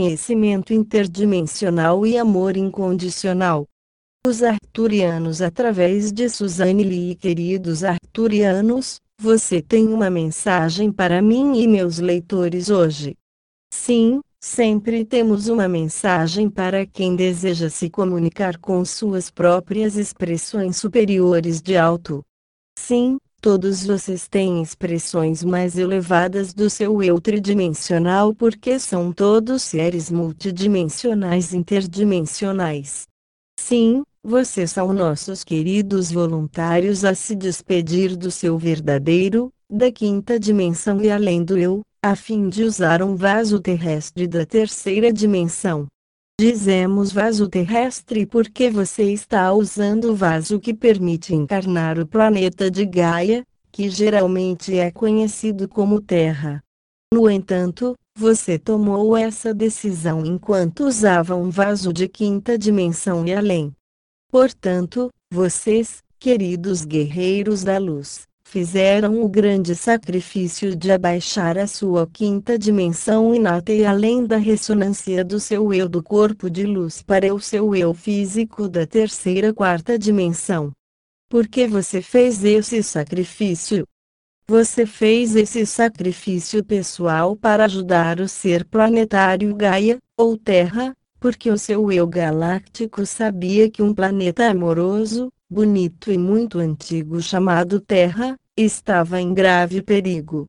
conhecimento interdimensional e amor incondicional. Os arturianos através de Suzanne Lee queridos arturianos, você tem uma mensagem para mim e meus leitores hoje. Sim, sempre temos uma mensagem para quem deseja se comunicar com suas próprias expressões superiores de alto. Sim, todos vocês têm expressões mais elevadas do seu eu tridimensional porque são todos seres multidimensionais interdimensionais. Sim, vocês são nossos queridos voluntários a se despedir do seu verdadeiro, da quinta dimensão e além do eu, a fim de usar um vaso terrestre da terceira dimensão. Dizemos vaso terrestre porque você está usando o vaso que permite encarnar o planeta de Gaia, que geralmente é conhecido como Terra. No entanto, você tomou essa decisão enquanto usava um vaso de quinta dimensão e além. Portanto, vocês, queridos guerreiros da luz, fizeram o grande sacrifício de abaixar a sua quinta dimensão inata e além da ressonância do seu eu do corpo de luz para o seu eu físico da terceira quarta dimensão. Por que você fez esse sacrifício? Você fez esse sacrifício pessoal para ajudar o ser planetário Gaia, ou Terra, porque o seu eu galáctico sabia que um planeta amoroso, bonito e muito antigo chamado Terra, estava em grave perigo.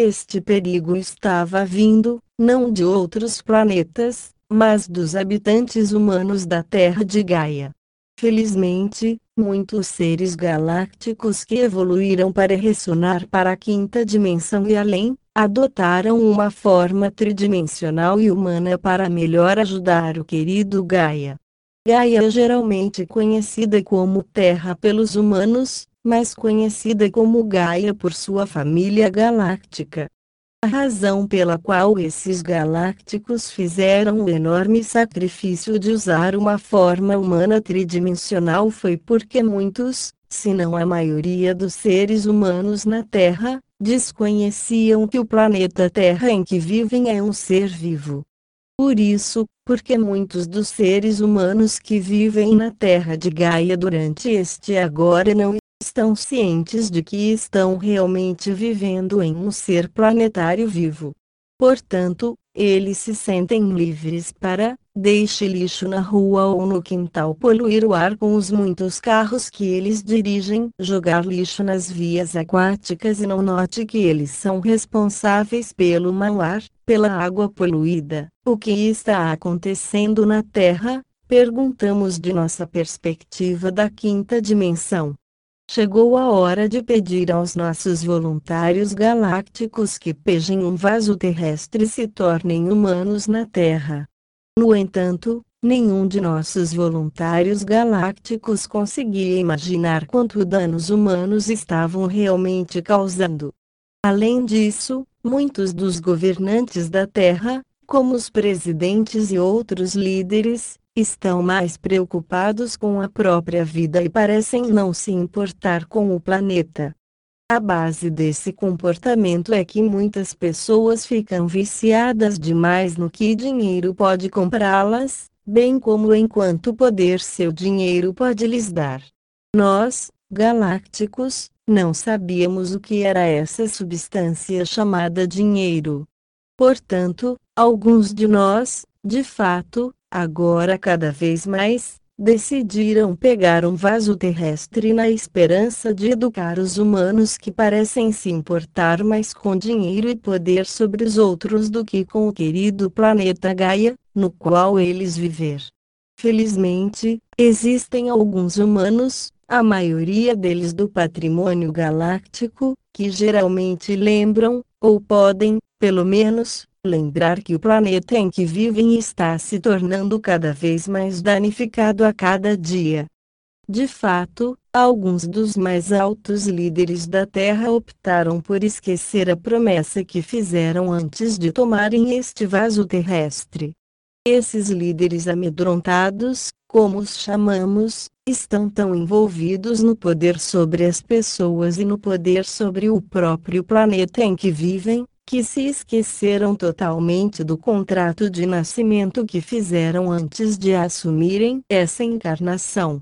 Este perigo estava vindo, não de outros planetas, mas dos habitantes humanos da Terra de Gaia. Felizmente, muitos seres galácticos que evoluíram para ressonar para a quinta dimensão e além, adotaram uma forma tridimensional e humana para melhor ajudar o querido Gaia. Gaia é geralmente conhecida como Terra pelos humanos, mas conhecida como Gaia por sua família galáctica. A razão pela qual esses galácticos fizeram o enorme sacrifício de usar uma forma humana tridimensional foi porque muitos, se não a maioria dos seres humanos na Terra, desconheciam que o planeta Terra em que vivem é um ser vivo. Por isso, porque muitos dos seres humanos que vivem na Terra de Gaia durante este agora não estão cientes de que estão realmente vivendo em um ser planetário vivo. Portanto, eles se sentem livres para, deixe lixo na rua ou no quintal poluir o ar com os muitos carros que eles dirigem, jogar lixo nas vias aquáticas e não note que eles são responsáveis pelo mau ar, pela água poluída. O que está acontecendo na Terra? Perguntamos de nossa perspectiva da quinta dimensão. Chegou a hora de pedir aos nossos voluntários galácticos que pejem um vaso terrestre e se tornem humanos na Terra. No entanto, nenhum de nossos voluntários galácticos conseguia imaginar quanto danos humanos estavam realmente causando. Além disso, muitos dos governantes da Terra, como os presidentes e outros líderes, estão mais preocupados com a própria vida e parecem não se importar com o planeta. A base desse comportamento é que muitas pessoas ficam viciadas demais no que dinheiro pode comprá-las, bem como em quanto poder seu dinheiro pode lhes dar. Nós, galácticos, não sabíamos o que era essa substância chamada dinheiro. Portanto, alguns de nós, de fato, agora cada vez mais, decidiram pegar um vaso terrestre na esperança de educar os humanos que parecem se importar mais com dinheiro e poder sobre os outros do que com o querido planeta Gaia, no qual eles viver. Felizmente, existem alguns humanos, a maioria deles do patrimônio galáctico, que geralmente lembram, ou podem, pelo menos, lembrar que o planeta em que vivem está se tornando cada vez mais danificado a cada dia. De fato, alguns dos mais altos líderes da Terra optaram por esquecer a promessa que fizeram antes de tomarem este vaso terrestre. Esses líderes amedrontados, como os chamamos, estão tão envolvidos no poder sobre as pessoas e no poder sobre o próprio planeta em que vivem, que se esqueceram totalmente do contrato de nascimento que fizeram antes de assumirem essa encarnação.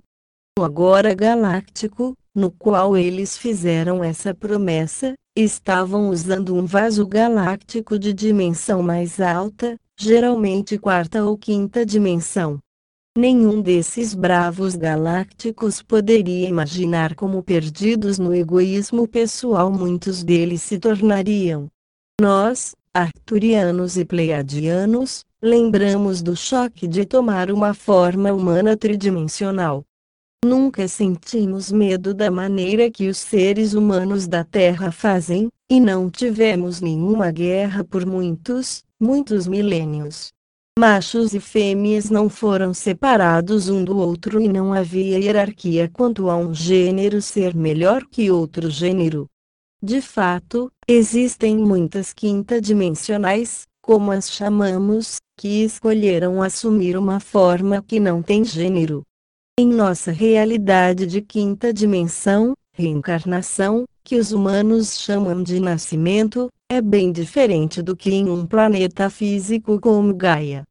O agora galáctico, no qual eles fizeram essa promessa, estavam usando um vaso galáctico de dimensão mais alta, geralmente quarta ou quinta dimensão. Nenhum desses bravos galácticos poderia imaginar como perdidos no egoísmo pessoal muitos deles se tornariam. Nós, arturianos e pleiadianos, lembramos do choque de tomar uma forma humana tridimensional. Nunca sentimos medo da maneira que os seres humanos da Terra fazem, e não tivemos nenhuma guerra por muitos, muitos milênios. Machos e fêmeas não foram separados um do outro e não havia hierarquia quanto a um gênero ser melhor que outro gênero. De fato, existem muitas quinta-dimensionais, como as chamamos, que escolheram assumir uma forma que não tem gênero. Em nossa realidade de quinta dimensão, reencarnação, que os humanos chamam de nascimento, é bem diferente do que em um planeta físico como Gaia.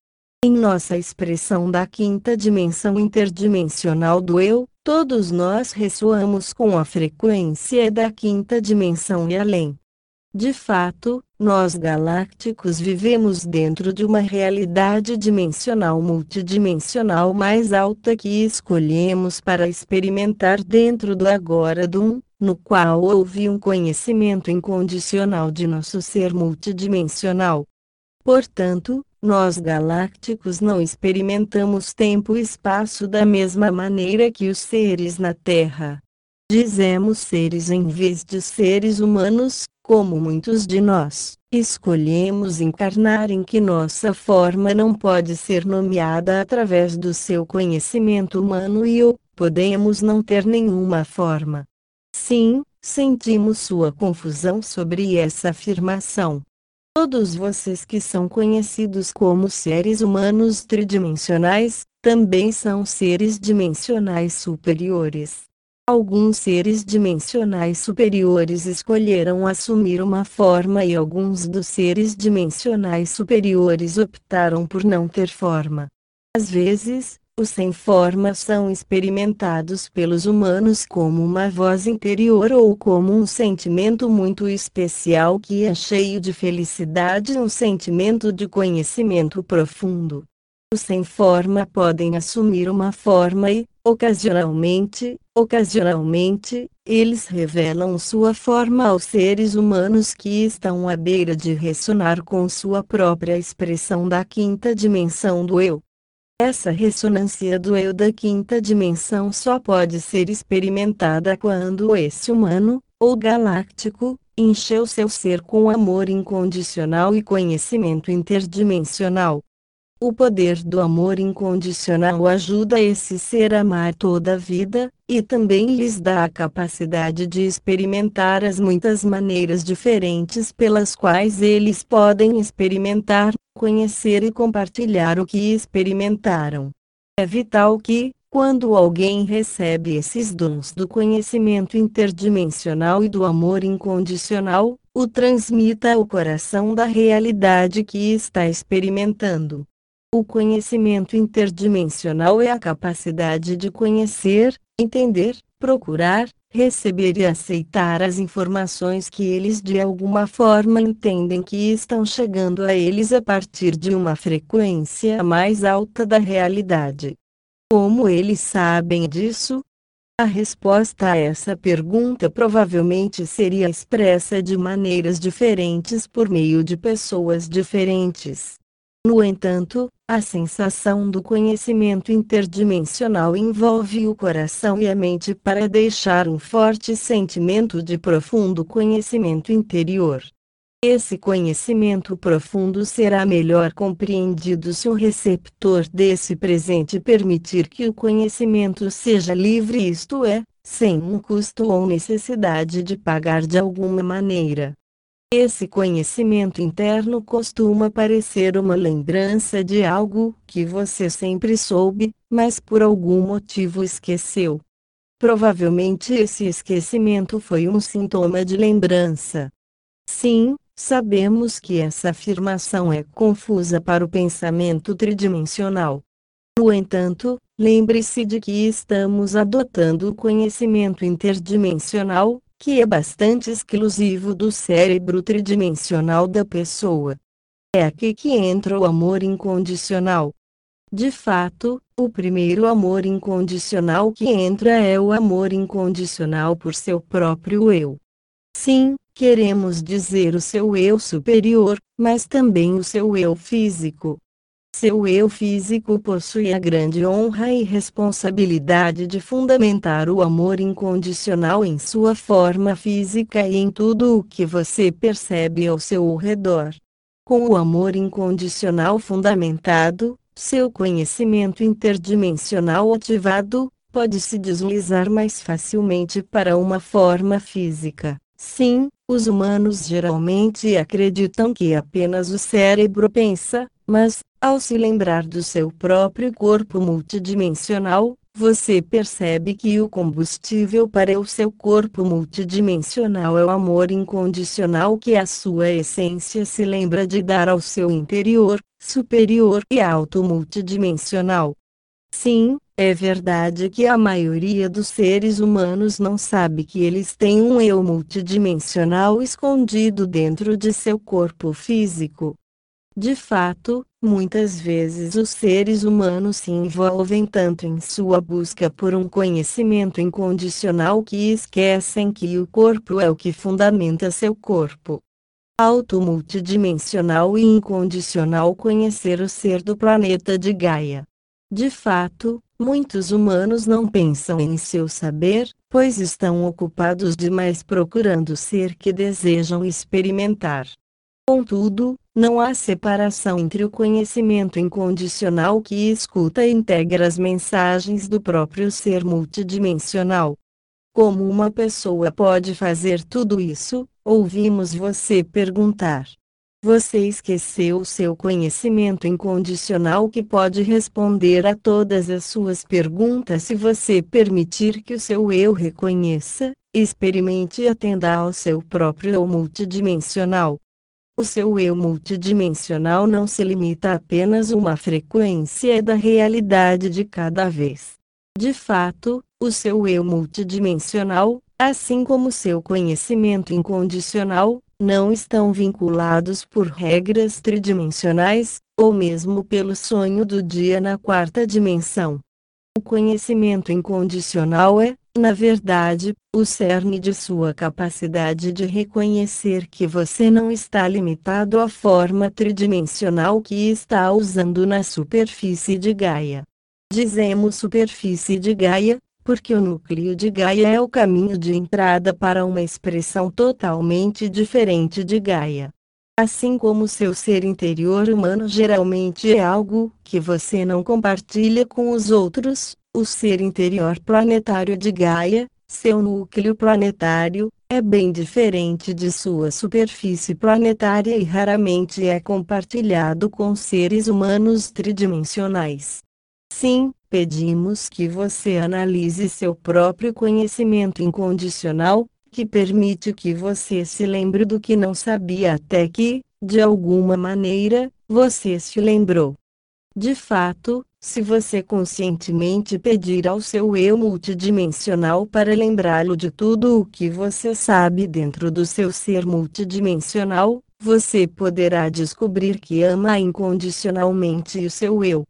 Em nossa expressão da quinta dimensão interdimensional do eu, todos nós ressoamos com a frequência da quinta dimensão e além. De fato, nós galácticos vivemos dentro de uma realidade dimensional multidimensional mais alta que escolhemos para experimentar dentro do agora do um, no qual houve um conhecimento incondicional de nosso ser multidimensional. Portanto, nós galácticos não experimentamos tempo e espaço da mesma maneira que os seres na Terra. Dizemos seres em vez de seres humanos, como muitos de nós, escolhemos encarnar em que nossa forma não pode ser nomeada através do seu conhecimento humano e ou podemos não ter nenhuma forma. Sim, sentimos sua confusão sobre essa afirmação. Todos vocês que são conhecidos como seres humanos tridimensionais, também são seres dimensionais superiores. Alguns seres dimensionais superiores escolheram assumir uma forma e alguns dos seres dimensionais superiores optaram por não ter forma. Às vezes, os sem forma são experimentados pelos humanos como uma voz interior ou como um sentimento muito especial que é cheio de felicidade, um sentimento de conhecimento profundo. Os sem forma podem assumir uma forma e, ocasionalmente, ocasionalmente, eles revelam sua forma aos seres humanos que estão à beira de ressonar com sua própria expressão da quinta dimensão do eu. Essa ressonância do eu da quinta dimensão só pode ser experimentada quando esse humano, ou galáctico, encheu seu ser com amor incondicional e conhecimento interdimensional. O poder do amor incondicional ajuda esse ser a amar toda a vida, e também lhes dá a capacidade de experimentar as muitas maneiras diferentes pelas quais eles podem experimentar, conhecer e compartilhar o que experimentaram. É vital que, quando alguém recebe esses dons do conhecimento interdimensional e do amor incondicional, o transmita ao coração da realidade que está experimentando. O conhecimento interdimensional é a capacidade de conhecer, entender, procurar, receber e aceitar as informações que eles de alguma forma entendem que estão chegando a eles a partir de uma frequência mais alta da realidade. Como eles sabem disso? A resposta a essa pergunta provavelmente seria expressa de maneiras diferentes por meio de pessoas diferentes. No entanto, a sensação do conhecimento interdimensional envolve o coração e a mente para deixar um forte sentimento de profundo conhecimento interior. Esse conhecimento profundo será melhor compreendido se o receptor desse presente permitir que o conhecimento seja livre, isto é, sem um custo ou necessidade de pagar de alguma maneira. Esse conhecimento interno costuma parecer uma lembrança de algo que você sempre soube, mas por algum motivo esqueceu. Provavelmente esse esquecimento foi um sintoma de lembrança. Sim, sabemos que essa afirmação é confusa para o pensamento tridimensional. No entanto, lembre-se de que estamos adotando o conhecimento interdimensional, que é bastante exclusivo do cérebro tridimensional da pessoa. É aqui que entra o amor incondicional. De fato, o primeiro amor incondicional que entra é o amor incondicional por seu próprio eu. Sim, queremos dizer o seu eu superior, mas também o seu eu físico. Seu eu físico possui a grande honra e responsabilidade de fundamentar o amor incondicional em sua forma física e em tudo o que você percebe ao seu redor. Com o amor incondicional fundamentado, seu conhecimento interdimensional ativado, pode se deslizar mais facilmente para uma forma física. Sim, os humanos geralmente acreditam que apenas o cérebro pensa, mas, ao se lembrar do seu próprio corpo multidimensional, você percebe que o combustível para o seu corpo multidimensional é o amor incondicional que a sua essência se lembra de dar ao seu interior, superior e alto multidimensional. Sim, é verdade que a maioria dos seres humanos não sabe que eles têm um eu multidimensional escondido dentro de seu corpo físico. De fato, muitas vezes os seres humanos se envolvem tanto em sua busca por um conhecimento incondicional que esquecem que o corpo é o que fundamenta seu corpo. Alto multidimensional e incondicional conhecer o ser do planeta de Gaia. De fato, muitos humanos não pensam em seu saber, pois estão ocupados demais procurando o ser que desejam experimentar. Contudo, não há separação entre o conhecimento incondicional que escuta e integra as mensagens do próprio ser multidimensional. Como uma pessoa pode fazer tudo isso? Ouvimos você perguntar. Você esqueceu o seu conhecimento incondicional que pode responder a todas as suas perguntas se você permitir que o seu eu reconheça, experimente e atenda ao seu próprio eu multidimensional. O seu eu multidimensional não se limita a apenas uma frequência da realidade de cada vez. De fato, o seu eu multidimensional, assim como seu conhecimento incondicional, não estão vinculados por regras tridimensionais, ou mesmo pelo sonho do dia na quarta dimensão. O conhecimento incondicional é, na verdade, o cerne de sua capacidade de reconhecer que você não está limitado à forma tridimensional que está usando na superfície de Gaia. Dizemos superfície de Gaia, porque o núcleo de Gaia é o caminho de entrada para uma expressão totalmente diferente de Gaia. Assim como seu ser interior humano geralmente é algo que você não compartilha com os outros, o ser interior planetário de Gaia, seu núcleo planetário, é bem diferente de sua superfície planetária e raramente é compartilhado com seres humanos tridimensionais. Sim, pedimos que você analise seu próprio conhecimento incondicional, que permite que você se lembre do que não sabia até que, de alguma maneira, você se lembrou. De fato, se você conscientemente pedir ao seu eu multidimensional para lembrá-lo de tudo o que você sabe dentro do seu ser multidimensional, você poderá descobrir que ama incondicionalmente o seu eu.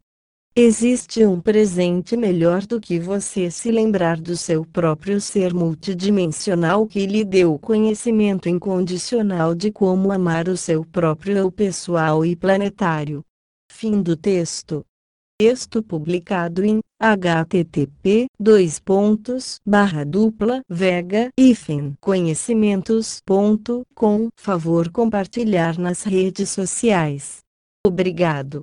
Existe um presente melhor do que você se lembrar do seu próprio ser multidimensional que lhe deu o conhecimento incondicional de como amar o seu próprio eu pessoal e planetário. Fim do texto. Texto publicado em http dois pontos barra dupla vega hífen conhecimentos.com favor compartilhar nas redes sociais. Obrigado.